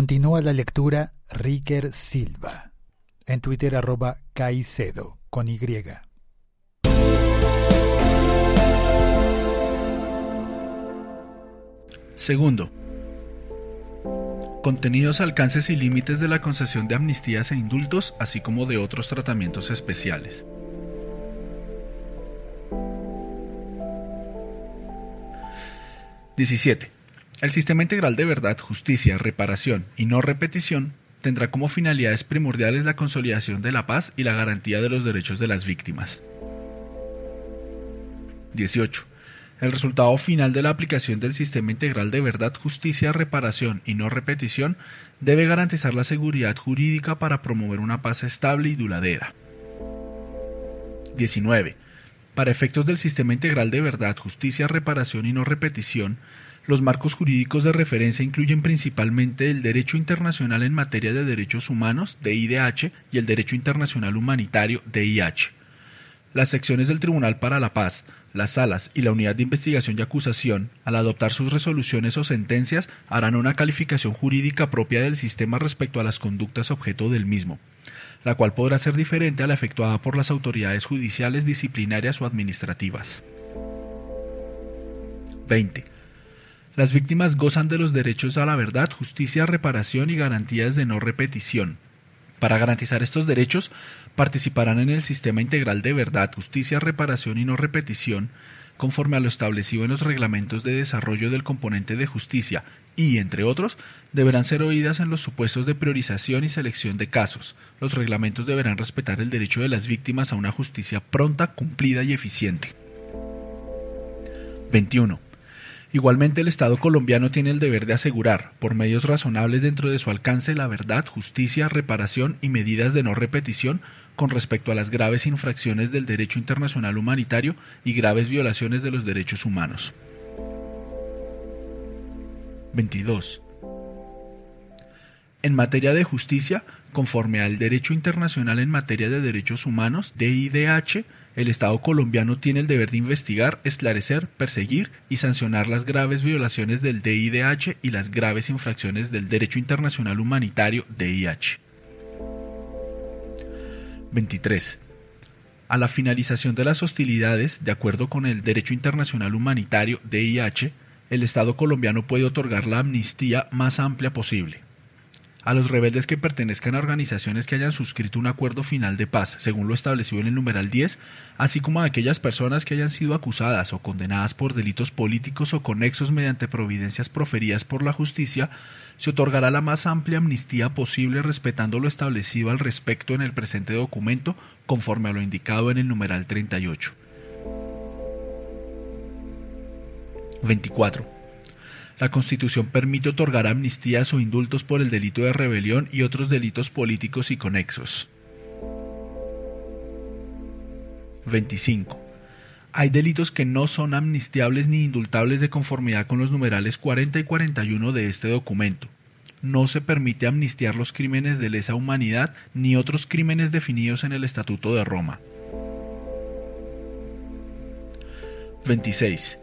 Continúa la lectura Riker Silva. En Twitter arroba Caicedo con Y. Segundo, contenidos, alcances y límites de la concesión de amnistías e indultos, así como de otros tratamientos especiales. (17) El sistema integral de verdad, justicia, reparación y no repetición tendrá como finalidades primordiales la consolidación de la paz y la garantía de los derechos de las víctimas. 18. El resultado final de la aplicación del sistema integral de verdad, justicia, reparación y no repetición debe garantizar la seguridad jurídica para promover una paz estable y duradera. 19. Para efectos del sistema integral de verdad, justicia, reparación y no repetición, los marcos jurídicos de referencia incluyen principalmente el derecho internacional en materia de derechos humanos, DIDH, y el derecho internacional humanitario, DIH. Las secciones del Tribunal para la Paz, las salas y la unidad de investigación y acusación, al adoptar sus resoluciones o sentencias, harán una calificación jurídica propia del sistema respecto a las conductas objeto del mismo, la cual podrá ser diferente a la efectuada por las autoridades judiciales, disciplinarias o administrativas. 20. Las víctimas gozan de los derechos a la verdad, justicia, reparación y garantías de no repetición. Para garantizar estos derechos, participarán en el sistema integral de verdad, justicia, reparación y no repetición, conforme a lo establecido en los reglamentos de desarrollo del componente de justicia y, entre otros, deberán ser oídas en los supuestos de priorización y selección de casos. Los reglamentos deberán respetar el derecho de las víctimas a una justicia pronta, cumplida y eficiente. 21. Igualmente el Estado colombiano tiene el deber de asegurar, por medios razonables dentro de su alcance, la verdad, justicia, reparación y medidas de no repetición con respecto a las graves infracciones del derecho internacional humanitario y graves violaciones de los derechos humanos. 22. En materia de justicia, conforme al derecho internacional en materia de derechos humanos, DIDH, el Estado colombiano tiene el deber de investigar, esclarecer, perseguir y sancionar las graves violaciones del DIDH y las graves infracciones del derecho internacional humanitario DIH. 23. A la finalización de las hostilidades, de acuerdo con el derecho internacional humanitario DIH, el Estado colombiano puede otorgar la amnistía más amplia posible a los rebeldes que pertenezcan a organizaciones que hayan suscrito un acuerdo final de paz, según lo establecido en el numeral 10, así como a aquellas personas que hayan sido acusadas o condenadas por delitos políticos o conexos mediante providencias proferidas por la justicia, se otorgará la más amplia amnistía posible respetando lo establecido al respecto en el presente documento, conforme a lo indicado en el numeral 38. 24. La Constitución permite otorgar amnistías o indultos por el delito de rebelión y otros delitos políticos y conexos. 25. Hay delitos que no son amnistiables ni indultables de conformidad con los numerales 40 y 41 de este documento. No se permite amnistiar los crímenes de lesa humanidad ni otros crímenes definidos en el Estatuto de Roma. 26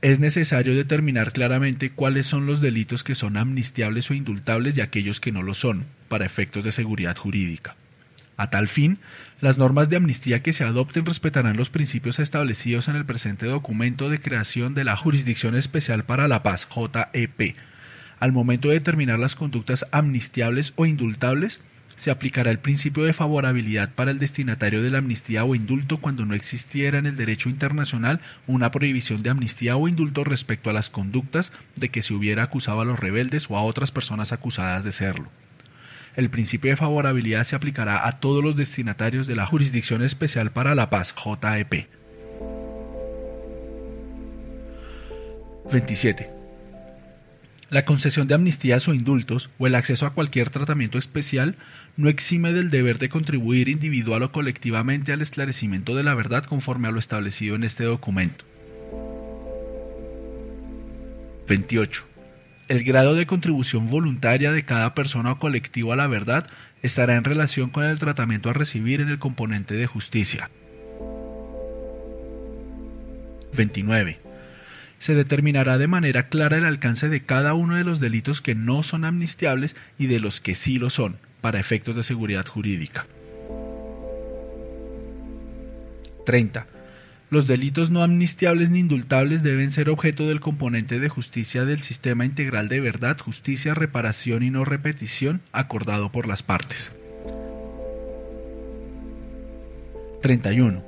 es necesario determinar claramente cuáles son los delitos que son amnistiables o indultables y aquellos que no lo son, para efectos de seguridad jurídica. A tal fin, las normas de amnistía que se adopten respetarán los principios establecidos en el presente documento de creación de la Jurisdicción Especial para la Paz, JEP. Al momento de determinar las conductas amnistiables o indultables, se aplicará el principio de favorabilidad para el destinatario de la amnistía o indulto cuando no existiera en el derecho internacional una prohibición de amnistía o indulto respecto a las conductas de que se hubiera acusado a los rebeldes o a otras personas acusadas de serlo. El principio de favorabilidad se aplicará a todos los destinatarios de la Jurisdicción Especial para la Paz, JEP. 27. La concesión de amnistías o indultos o el acceso a cualquier tratamiento especial no exime del deber de contribuir individual o colectivamente al esclarecimiento de la verdad conforme a lo establecido en este documento. 28. El grado de contribución voluntaria de cada persona o colectivo a la verdad estará en relación con el tratamiento a recibir en el componente de justicia. 29 se determinará de manera clara el alcance de cada uno de los delitos que no son amnistiables y de los que sí lo son, para efectos de seguridad jurídica. 30. Los delitos no amnistiables ni indultables deben ser objeto del componente de justicia del sistema integral de verdad, justicia, reparación y no repetición acordado por las partes. 31.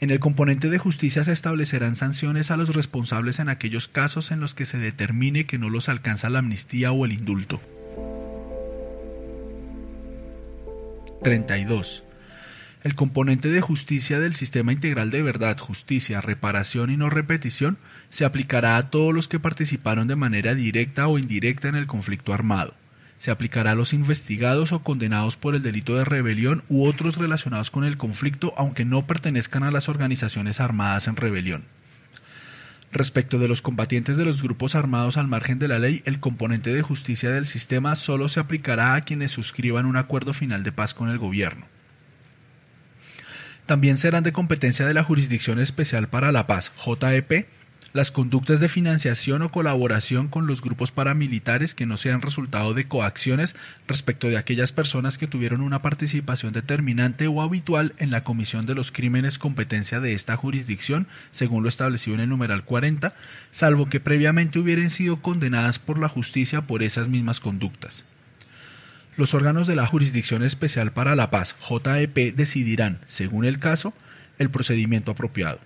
En el componente de justicia se establecerán sanciones a los responsables en aquellos casos en los que se determine que no los alcanza la amnistía o el indulto. 32. El componente de justicia del sistema integral de verdad, justicia, reparación y no repetición se aplicará a todos los que participaron de manera directa o indirecta en el conflicto armado. Se aplicará a los investigados o condenados por el delito de rebelión u otros relacionados con el conflicto aunque no pertenezcan a las organizaciones armadas en rebelión. Respecto de los combatientes de los grupos armados al margen de la ley, el componente de justicia del sistema solo se aplicará a quienes suscriban un acuerdo final de paz con el gobierno. También serán de competencia de la Jurisdicción Especial para la Paz, JEP, las conductas de financiación o colaboración con los grupos paramilitares que no sean resultado de coacciones respecto de aquellas personas que tuvieron una participación determinante o habitual en la comisión de los crímenes competencia de esta jurisdicción, según lo establecido en el numeral 40, salvo que previamente hubieran sido condenadas por la justicia por esas mismas conductas. Los órganos de la Jurisdicción Especial para la Paz, JEP, decidirán, según el caso, el procedimiento apropiado.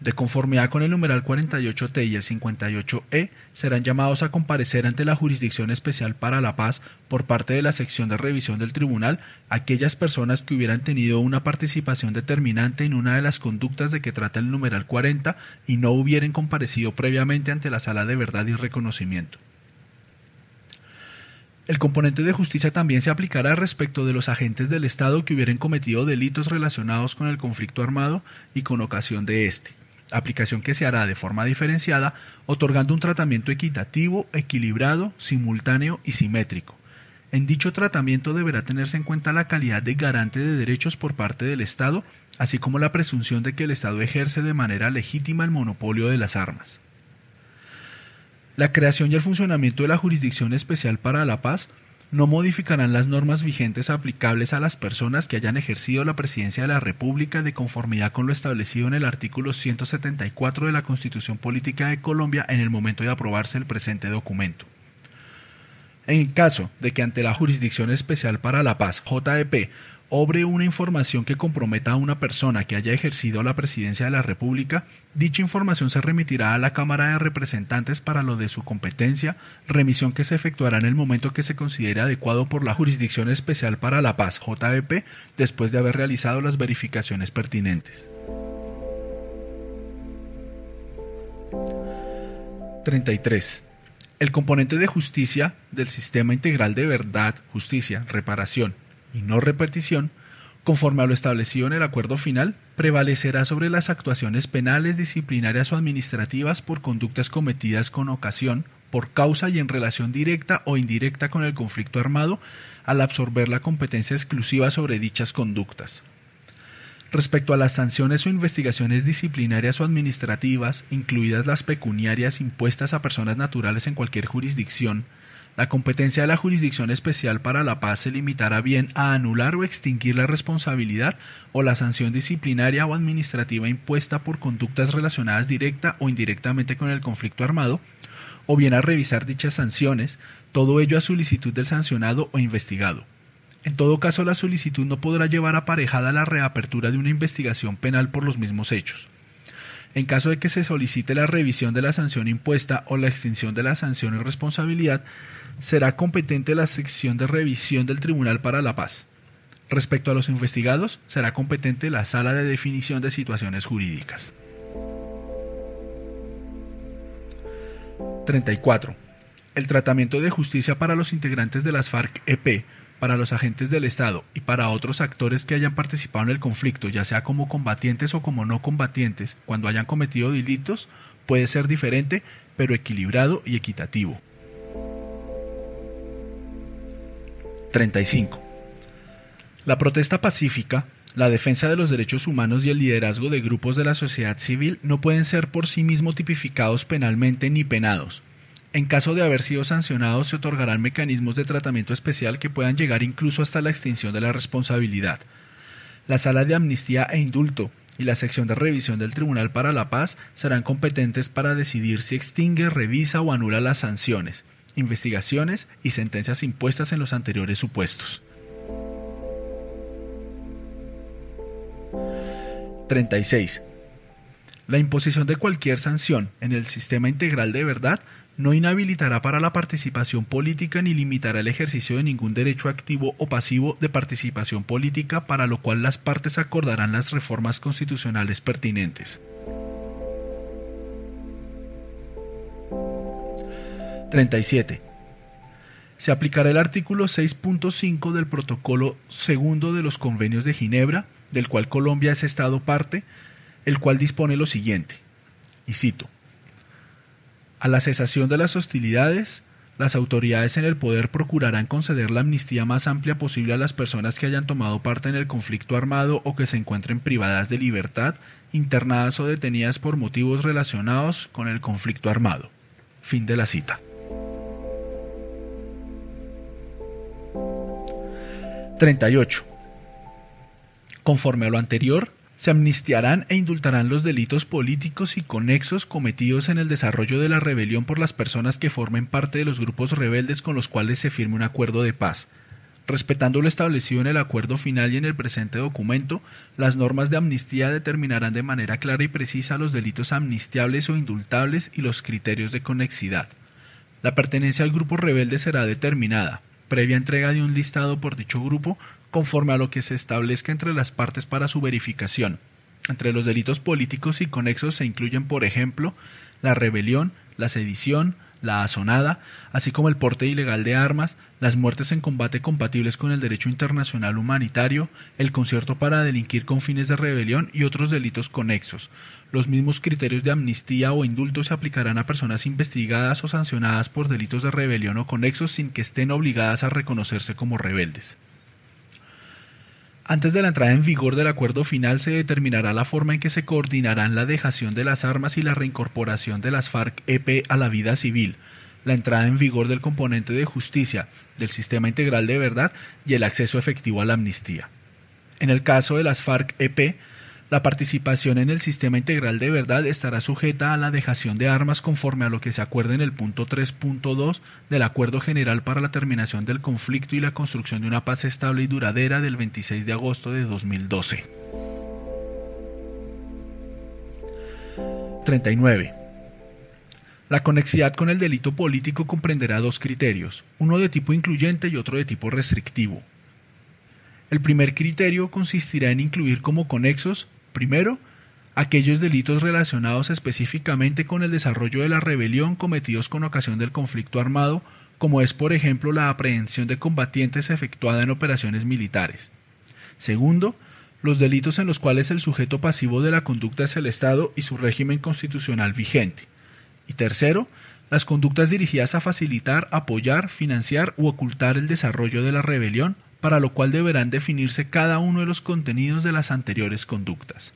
De conformidad con el numeral 48T y el 58E, serán llamados a comparecer ante la Jurisdicción Especial para la Paz por parte de la sección de revisión del tribunal aquellas personas que hubieran tenido una participación determinante en una de las conductas de que trata el numeral 40 y no hubieran comparecido previamente ante la Sala de Verdad y Reconocimiento. El componente de justicia también se aplicará respecto de los agentes del Estado que hubieran cometido delitos relacionados con el conflicto armado y con ocasión de este, aplicación que se hará de forma diferenciada, otorgando un tratamiento equitativo, equilibrado, simultáneo y simétrico. En dicho tratamiento deberá tenerse en cuenta la calidad de garante de derechos por parte del Estado, así como la presunción de que el Estado ejerce de manera legítima el monopolio de las armas. La creación y el funcionamiento de la Jurisdicción Especial para la Paz no modificarán las normas vigentes aplicables a las personas que hayan ejercido la presidencia de la República de conformidad con lo establecido en el artículo 174 de la Constitución Política de Colombia en el momento de aprobarse el presente documento. En caso de que ante la Jurisdicción Especial para la Paz, JEP, obre una información que comprometa a una persona que haya ejercido la presidencia de la República, dicha información se remitirá a la Cámara de Representantes para lo de su competencia, remisión que se efectuará en el momento que se considere adecuado por la Jurisdicción Especial para la Paz, JEP, después de haber realizado las verificaciones pertinentes. 33. El componente de justicia del sistema integral de verdad, justicia, reparación y no repetición, conforme a lo establecido en el acuerdo final, prevalecerá sobre las actuaciones penales, disciplinarias o administrativas por conductas cometidas con ocasión, por causa y en relación directa o indirecta con el conflicto armado, al absorber la competencia exclusiva sobre dichas conductas. Respecto a las sanciones o investigaciones disciplinarias o administrativas, incluidas las pecuniarias impuestas a personas naturales en cualquier jurisdicción, la competencia de la Jurisdicción Especial para la Paz se limitará bien a anular o extinguir la responsabilidad o la sanción disciplinaria o administrativa impuesta por conductas relacionadas directa o indirectamente con el conflicto armado, o bien a revisar dichas sanciones, todo ello a solicitud del sancionado o investigado. En todo caso, la solicitud no podrá llevar aparejada la reapertura de una investigación penal por los mismos hechos. En caso de que se solicite la revisión de la sanción impuesta o la extinción de la sanción y responsabilidad, será competente la sección de revisión del Tribunal para la Paz. Respecto a los investigados, será competente la Sala de Definición de Situaciones Jurídicas. 34. El tratamiento de justicia para los integrantes de las FARC-EP, para los agentes del Estado y para otros actores que hayan participado en el conflicto, ya sea como combatientes o como no combatientes, cuando hayan cometido delitos, puede ser diferente, pero equilibrado y equitativo. 35. La protesta pacífica, La defensa de los derechos humanos y el liderazgo de grupos de la sociedad civil no pueden ser por sí mismos tipificados penalmente ni penados. En caso de haber sido sancionados, se otorgarán mecanismos de tratamiento especial que puedan llegar incluso hasta la extinción de la responsabilidad. La Sala de Amnistía e Indulto y la sección de revisión del Tribunal para la Paz serán competentes para decidir si extingue, revisa o anula las sanciones, investigaciones y sentencias impuestas en los anteriores supuestos. 36. La imposición de cualquier sanción en el sistema integral de verdad no inhabilitará para la participación política ni limitará el ejercicio de ningún derecho activo o pasivo de participación política para lo cual las partes acordarán las reformas constitucionales pertinentes. 37. Se aplicará el artículo 6.5 del protocolo segundo de los convenios de Ginebra del cual Colombia es Estado parte, el cual dispone lo siguiente, y cito, a la cesación de las hostilidades, las autoridades en el poder procurarán conceder la amnistía más amplia posible a las personas que hayan tomado parte en el conflicto armado o que se encuentren privadas de libertad, internadas o detenidas por motivos relacionados con el conflicto armado. Fin de la cita. 38. Conforme a lo anterior, se amnistiarán e indultarán los delitos políticos y conexos cometidos en el desarrollo de la rebelión por las personas que formen parte de los grupos rebeldes con los cuales se firme un acuerdo de paz. Respetando lo establecido en el acuerdo final y en el presente documento, las normas de amnistía determinarán de manera clara y precisa los delitos amnistiables o indultables y los criterios de conexidad. La pertenencia al grupo rebelde será determinada, previa entrega de un listado por dicho grupo, conforme a lo que se establezca entre las partes para su verificación. Entre los delitos políticos y conexos se incluyen, por ejemplo, la rebelión, la sedición, la azonada, así como el porte ilegal de armas, las muertes en combate compatibles con el derecho internacional humanitario, el concierto para delinquir con fines de rebelión y otros delitos conexos. Los mismos criterios de amnistía o indulto se aplicarán a personas investigadas o sancionadas por delitos de rebelión o conexos sin que estén obligadas a reconocerse como rebeldes. Antes de la entrada en vigor del acuerdo final se determinará la forma en que se coordinarán la dejación de las armas y la reincorporación de las FARC-EP a la vida civil, la entrada en vigor del componente de justicia del sistema integral de verdad y el acceso efectivo a la amnistía. En el caso de las FARC-EP, la participación en el sistema integral de verdad estará sujeta a la dejación de armas conforme a lo que se acuerde en el punto 3.2 del Acuerdo General para la Terminación del Conflicto y la Construcción de una Paz Estable y Duradera del 26 de agosto de 2012. 39. La conexidad con el delito político comprenderá dos criterios, uno de tipo incluyente y otro de tipo restrictivo. El primer criterio consistirá en incluir como conexos Primero, aquellos delitos relacionados específicamente con el desarrollo de la rebelión cometidos con ocasión del conflicto armado, como es por ejemplo la aprehensión de combatientes efectuada en operaciones militares. Segundo, los delitos en los cuales el sujeto pasivo de la conducta es el Estado y su régimen constitucional vigente. Y tercero, las conductas dirigidas a facilitar, apoyar, financiar u ocultar el desarrollo de la rebelión para lo cual deberán definirse cada uno de los contenidos de las anteriores conductas.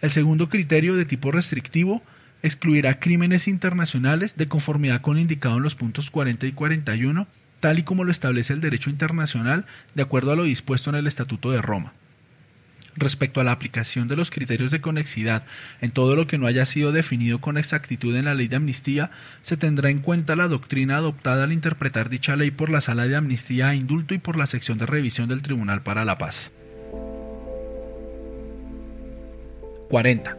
El segundo criterio de tipo restrictivo excluirá crímenes internacionales de conformidad con lo indicado en los puntos 40 y 41, tal y como lo establece el derecho internacional de acuerdo a lo dispuesto en el Estatuto de Roma respecto a la aplicación de los criterios de conexidad en todo lo que no haya sido definido con exactitud en la ley de amnistía, se tendrá en cuenta la doctrina adoptada al interpretar dicha ley por la Sala de Amnistía e Indulto y por la sección de revisión del Tribunal para la Paz. 40.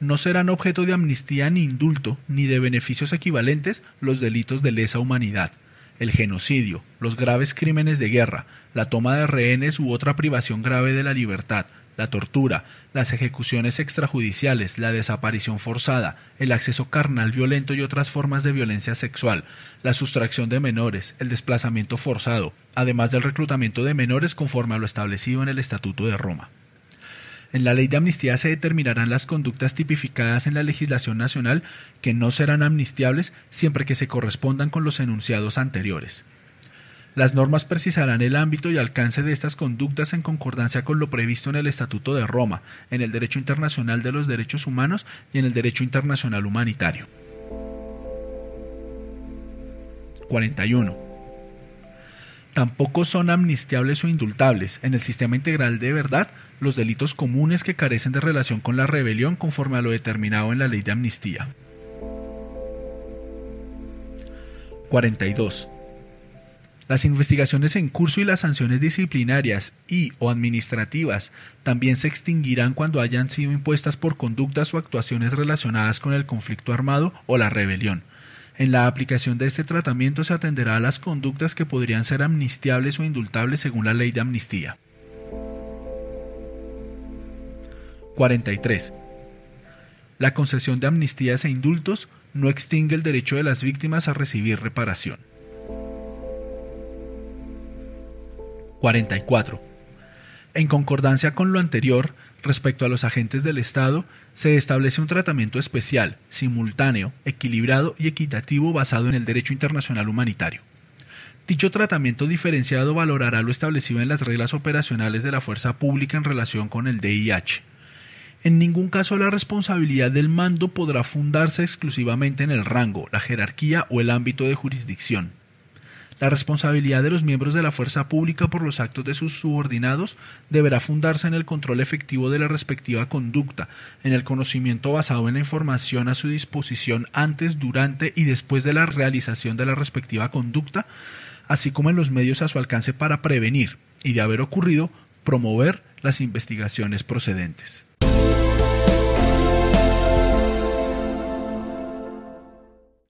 No serán objeto de amnistía ni indulto ni de beneficios equivalentes los delitos de lesa humanidad, el genocidio, los graves crímenes de guerra, la toma de rehenes u otra privación grave de la libertad, la tortura, las ejecuciones extrajudiciales, la desaparición forzada, el acceso carnal violento y otras formas de violencia sexual, la sustracción de menores, el desplazamiento forzado, además del reclutamiento de menores conforme a lo establecido en el Estatuto de Roma. En la ley de amnistía se determinarán las conductas tipificadas en la legislación nacional que no serán amnistiables siempre que se correspondan con los enunciados anteriores. Las normas precisarán el ámbito y alcance de estas conductas en concordancia con lo previsto en el Estatuto de Roma, en el derecho internacional de los derechos humanos y en el derecho internacional humanitario. 41. Tampoco son amnistiables o indultables en el sistema integral de verdad los delitos comunes que carecen de relación con la rebelión conforme a lo determinado en la ley de amnistía. 42. Las investigaciones en curso y las sanciones disciplinarias y o administrativas también se extinguirán cuando hayan sido impuestas por conductas o actuaciones relacionadas con el conflicto armado o la rebelión. En la aplicación de este tratamiento se atenderá a las conductas que podrían ser amnistiables o indultables según la ley de amnistía. 43. La concesión de amnistías e indultos no extingue el derecho de las víctimas a recibir reparación. 44. En concordancia con lo anterior, respecto a los agentes del Estado, se establece un tratamiento especial, simultáneo, equilibrado y equitativo basado en el derecho internacional humanitario. Dicho tratamiento diferenciado valorará lo establecido en las reglas operacionales de la fuerza pública en relación con el DIH. En ningún caso la responsabilidad del mando podrá fundarse exclusivamente en el rango, la jerarquía o el ámbito de jurisdicción. La responsabilidad de los miembros de la fuerza pública por los actos de sus subordinados deberá fundarse en el control efectivo de la respectiva conducta, en el conocimiento basado en la información a su disposición antes, durante y después de la realización de la respectiva conducta, así como en los medios a su alcance para prevenir y, de haber ocurrido, promover las investigaciones procedentes.